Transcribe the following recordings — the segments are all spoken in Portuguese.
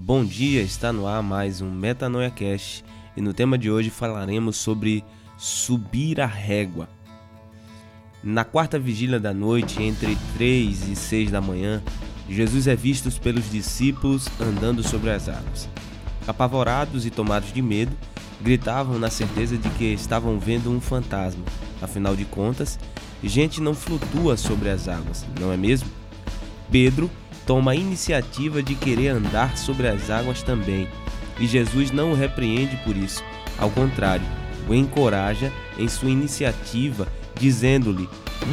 Bom dia, está no ar mais um Metanoia Cast e no tema de hoje falaremos sobre subir a régua. Na quarta vigília da noite, entre 3 e 6 da manhã, Jesus é visto pelos discípulos andando sobre as águas. Apavorados e tomados de medo, gritavam na certeza de que estavam vendo um fantasma. Afinal de contas, gente não flutua sobre as águas, não é mesmo? Pedro toma a iniciativa de querer andar sobre as águas também, e Jesus não o repreende por isso. Ao contrário, o encoraja em sua iniciativa, dizendo-lhe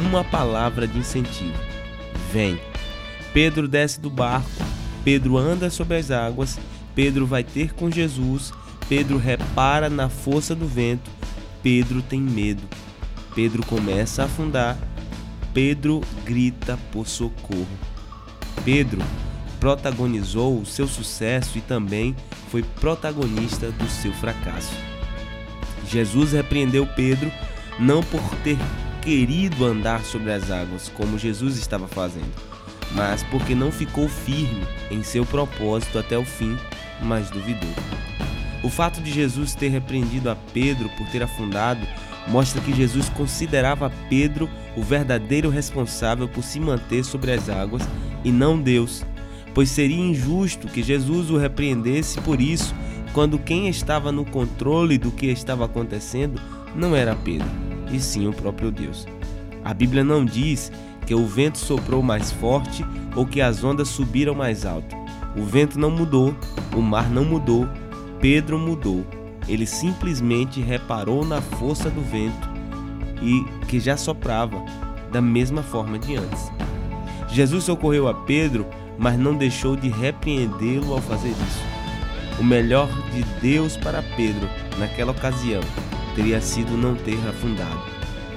uma palavra de incentivo: Vem. Pedro desce do barco, Pedro anda sobre as águas, Pedro vai ter com Jesus, Pedro repara na força do vento, Pedro tem medo. Pedro começa a afundar, Pedro grita por socorro. Pedro protagonizou o seu sucesso e também foi protagonista do seu fracasso. Jesus repreendeu Pedro não por ter querido andar sobre as águas como Jesus estava fazendo, mas porque não ficou firme em seu propósito até o fim, mas duvidou. O fato de Jesus ter repreendido a Pedro por ter afundado mostra que Jesus considerava Pedro o verdadeiro responsável por se manter sobre as águas e não Deus, pois seria injusto que Jesus o repreendesse por isso, quando quem estava no controle do que estava acontecendo não era Pedro, e sim o próprio Deus. A Bíblia não diz que o vento soprou mais forte ou que as ondas subiram mais alto. O vento não mudou, o mar não mudou, Pedro mudou ele simplesmente reparou na força do vento e que já soprava da mesma forma de antes. Jesus socorreu a Pedro, mas não deixou de repreendê-lo ao fazer isso. O melhor de Deus para Pedro naquela ocasião teria sido não ter afundado,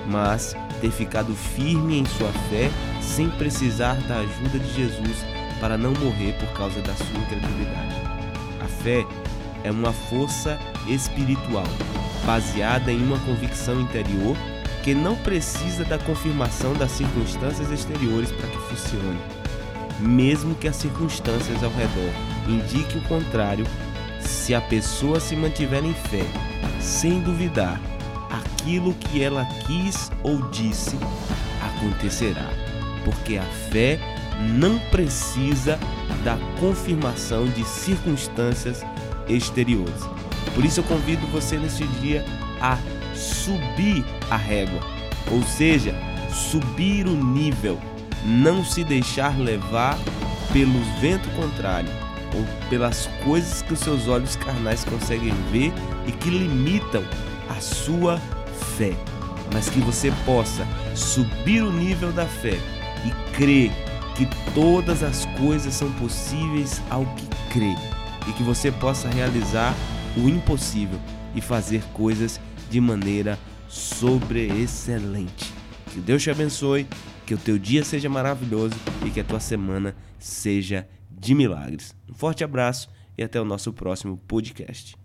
mas ter ficado firme em sua fé sem precisar da ajuda de Jesus para não morrer por causa da sua incredulidade. A fé é uma força espiritual, baseada em uma convicção interior que não precisa da confirmação das circunstâncias exteriores para que funcione. Mesmo que as circunstâncias ao redor indiquem o contrário, se a pessoa se mantiver em fé, sem duvidar, aquilo que ela quis ou disse acontecerá, porque a fé não precisa da confirmação de circunstâncias exteriores. Por isso eu convido você nesse dia a subir a régua, ou seja, subir o nível, não se deixar levar pelo vento contrário ou pelas coisas que os seus olhos carnais conseguem ver e que limitam a sua fé, mas que você possa subir o nível da fé e crer que todas as coisas são possíveis ao que crê e que você possa realizar o impossível e fazer coisas de maneira sobreexcelente. Que Deus te abençoe, que o teu dia seja maravilhoso e que a tua semana seja de milagres. Um forte abraço e até o nosso próximo podcast.